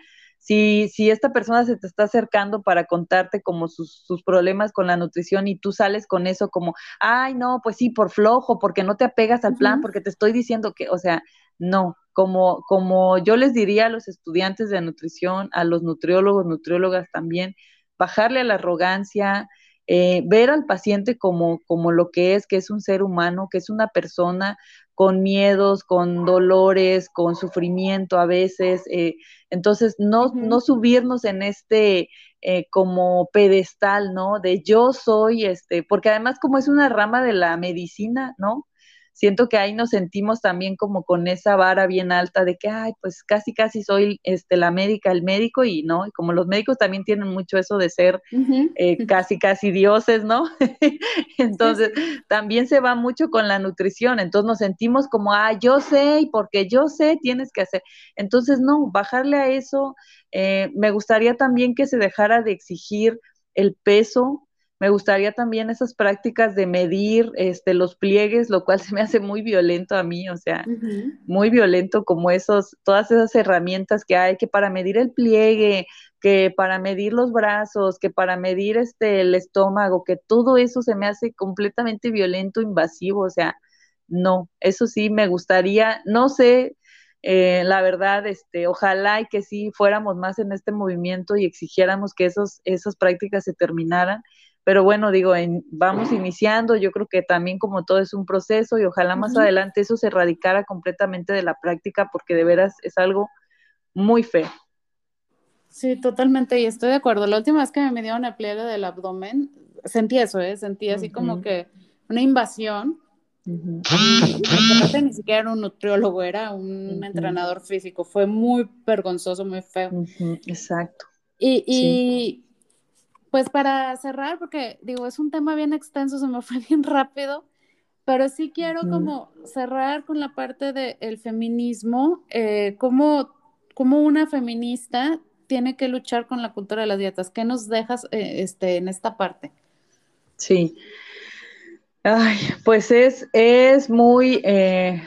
[SPEAKER 2] si, si esta persona se te está acercando para contarte como sus, sus, problemas con la nutrición y tú sales con eso como, ay, no, pues sí, por flojo, porque no te apegas al plan, porque te estoy diciendo que, o sea, no, como, como yo les diría a los estudiantes de nutrición, a los nutriólogos, nutriólogas también, bajarle a la arrogancia, eh, ver al paciente como, como lo que es, que es un ser humano, que es una persona con miedos, con dolores, con sufrimiento a veces. Eh, entonces, no, no subirnos en este eh, como pedestal, ¿no? De yo soy, este, porque además como es una rama de la medicina, ¿no? Siento que ahí nos sentimos también como con esa vara bien alta de que, ay, pues casi, casi soy este, la médica, el médico, y no, y como los médicos también tienen mucho eso de ser eh, casi, casi dioses, ¿no? entonces, también se va mucho con la nutrición, entonces nos sentimos como, ah, yo sé, y porque yo sé, tienes que hacer. Entonces, no, bajarle a eso, eh, me gustaría también que se dejara de exigir el peso me gustaría también esas prácticas de medir este, los pliegues, lo cual se me hace muy violento a mí, o sea, muy violento como esos, todas esas herramientas que hay que para medir el pliegue, que para medir los brazos, que para medir este, el estómago, que todo eso se me hace completamente violento, invasivo, o sea, no, eso sí me gustaría, no sé, eh, la verdad, este, ojalá y que sí fuéramos más en este movimiento y exigiéramos que esos, esas prácticas se terminaran, pero bueno, digo, vamos iniciando, yo creo que también como todo es un proceso y ojalá más adelante eso se erradicara completamente de la práctica porque de veras es algo muy feo.
[SPEAKER 1] Sí, totalmente, y estoy de acuerdo. La última vez que me dieron el pliegue del abdomen, sentí eso, ¿eh? sentí así como que una invasión. ni siquiera era un nutriólogo, era un entrenador físico. Fue muy vergonzoso, muy feo.
[SPEAKER 2] Exacto.
[SPEAKER 1] y, pues para cerrar, porque digo, es un tema bien extenso, se me fue bien rápido, pero sí quiero como cerrar con la parte del feminismo, eh, cómo, una feminista tiene que luchar con la cultura de las dietas. ¿Qué nos dejas eh, este, en esta parte?
[SPEAKER 2] Sí. Ay, pues es, es muy, eh,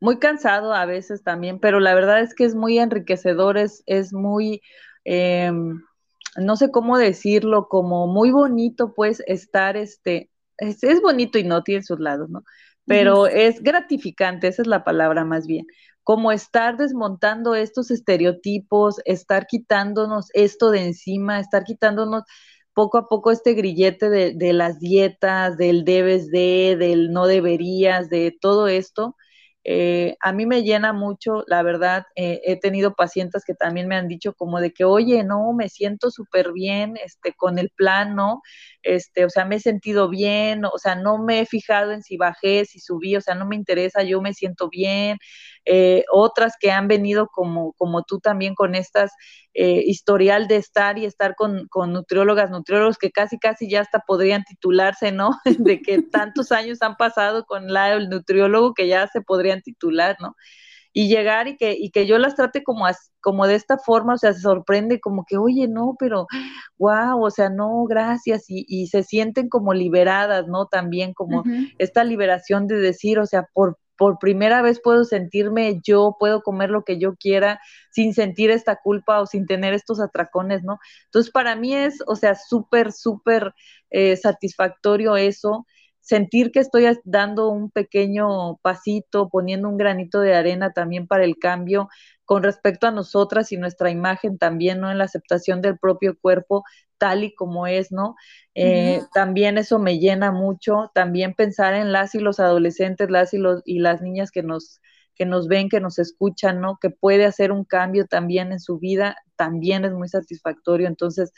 [SPEAKER 2] muy cansado a veces también, pero la verdad es que es muy enriquecedor, es, es muy em, no sé cómo decirlo, como muy bonito, pues, estar, este, es, bonito y no tiene sus lados, ¿no? Pero es gratificante, esa es la palabra más bien, como estar desmontando estos estereotipos, estar quitándonos esto de encima, estar quitándonos poco a poco este grillete de, de las dietas, del debes de, del no deberías, de todo esto, eh, a mí me llena mucho, la verdad, eh, he tenido pacientes que también me han dicho como de que, oye, no, me siento súper bien este, con el plan, ¿no? Este, o sea, me he sentido bien, o sea, no me he fijado en si bajé, si subí, o sea, no me interesa, yo me siento bien. Eh, otras que han venido como, como tú también con estas historial de estar y estar con, con nutriólogas, nutriólogos que casi, casi ya hasta podrían titularse, ¿no? de que tantos años han pasado con la, el nutriólogo que ya se podrían titular, ¿no? Y llegar y que, y que yo las trate como, como de esta forma, o sea, se sorprende como que, oye, no, pero, wow, o sea, no, gracias, y, se sienten como liberadas, ¿no? También como esta liberación de decir, o sea, por, por primera vez puedo sentirme yo, puedo comer lo que yo quiera sin sentir esta culpa o sin tener estos atracones, ¿no? Entonces, para mí es, o sea, súper, súper eh, satisfactorio eso sentir que estoy dando un pequeño pasito, poniendo un granito de arena también para el cambio con respecto a nosotras y nuestra imagen también, ¿no? En la aceptación del propio cuerpo tal y como es, ¿no? Eh, también eso me llena mucho, también pensar en las y los adolescentes, las y, los, y las niñas que nos, que nos ven, que nos escuchan, ¿no? Que puede hacer un cambio también en su vida, también es muy satisfactorio. Entonces,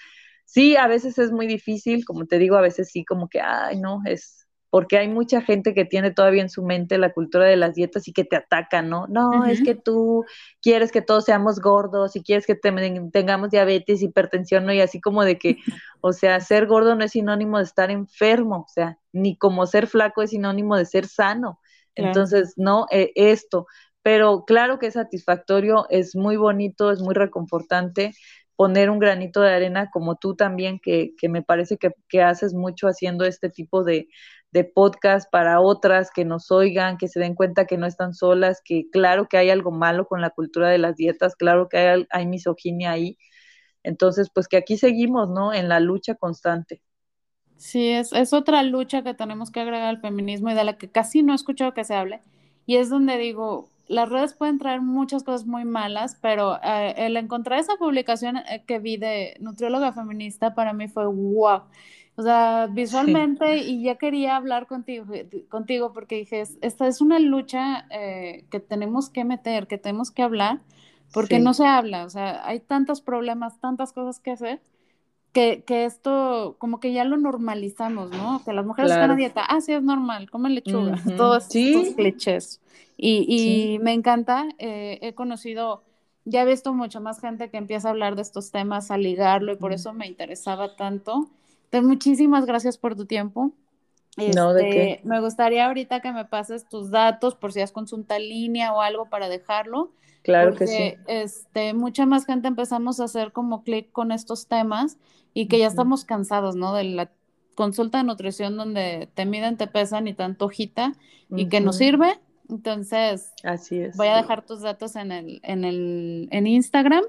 [SPEAKER 2] sí, a veces es muy difícil, como te digo, a veces sí, como que, ay, no, es, porque hay mucha gente que tiene todavía en su mente la cultura de las dietas y que te atacan, ¿no? No, es que tú quieres que todos seamos gordos y quieres que tengamos diabetes, hipertensión, ¿no? Y así como de que, o sea, ser gordo no es sinónimo de estar enfermo, o sea, ni como ser flaco es sinónimo de ser sano. Entonces, no, eh, esto, pero claro que es satisfactorio, es muy bonito, es muy reconfortante poner un granito de arena como tú también, que, que me parece que, que haces mucho haciendo este tipo de, de podcast para otras que nos oigan, que se den cuenta que no están solas, que claro que hay algo malo con la cultura de las dietas, claro que hay, hay misoginia ahí. Entonces, pues que aquí seguimos, ¿no? En la lucha constante.
[SPEAKER 1] Sí, es, es otra lucha que tenemos que agregar al feminismo y de la que casi no he escuchado que se hable. Y es donde digo, las redes pueden traer muchas cosas muy malas, pero eh, el encontrar esa publicación eh, que vi de nutrióloga feminista para mí fue wow. O sea, visualmente, y ya quería hablar contigo, contigo porque dije, esta es una lucha eh, que tenemos que meter, que tenemos que hablar, porque no se habla, o sea, hay tantos problemas, tantas cosas que hacer, que, que esto como que ya lo normalizamos, ¿no? Que las mujeres están a dieta, ah, sí, es normal, comen lechuga, todos estos clichés. Y, y me encanta, eh, he conocido ya he visto mucho más gente que empieza a hablar de estos temas, a ligarlo, y por eso me interesaba tanto. Entonces, muchísimas gracias por tu tiempo. No, ¿de qué? Este, me gustaría ahorita que me pases tus datos por si has consulta en línea o algo para dejarlo.
[SPEAKER 2] Claro que sí.
[SPEAKER 1] Este, mucha más gente empezamos a hacer como clic con estos temas y que ya estamos cansados, ¿no? De la consulta de nutrición donde te miden, te pesan y tanto hojita y que nos sirve. Entonces,
[SPEAKER 2] así es.
[SPEAKER 1] Voy a dejar tus datos en el, en el en Instagram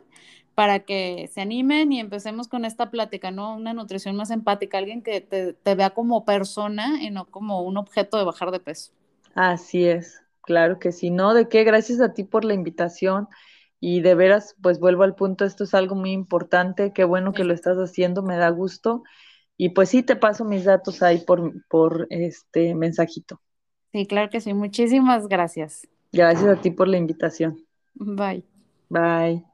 [SPEAKER 1] para que se animen y empecemos con esta plática, ¿no? Una nutrición más empática, alguien que te, vea como persona y no como un objeto de bajar de peso.
[SPEAKER 2] Así es, claro que sí, ¿no? ¿De qué? Gracias a ti por la invitación y de veras, pues vuelvo al punto, esto es algo muy importante, qué bueno que lo estás haciendo, me da gusto y pues sí te paso mis datos ahí por, por este mensajito.
[SPEAKER 1] Sí, claro que sí, muchísimas gracias.
[SPEAKER 2] Gracias a ti por la invitación.
[SPEAKER 1] Bye.
[SPEAKER 2] Bye.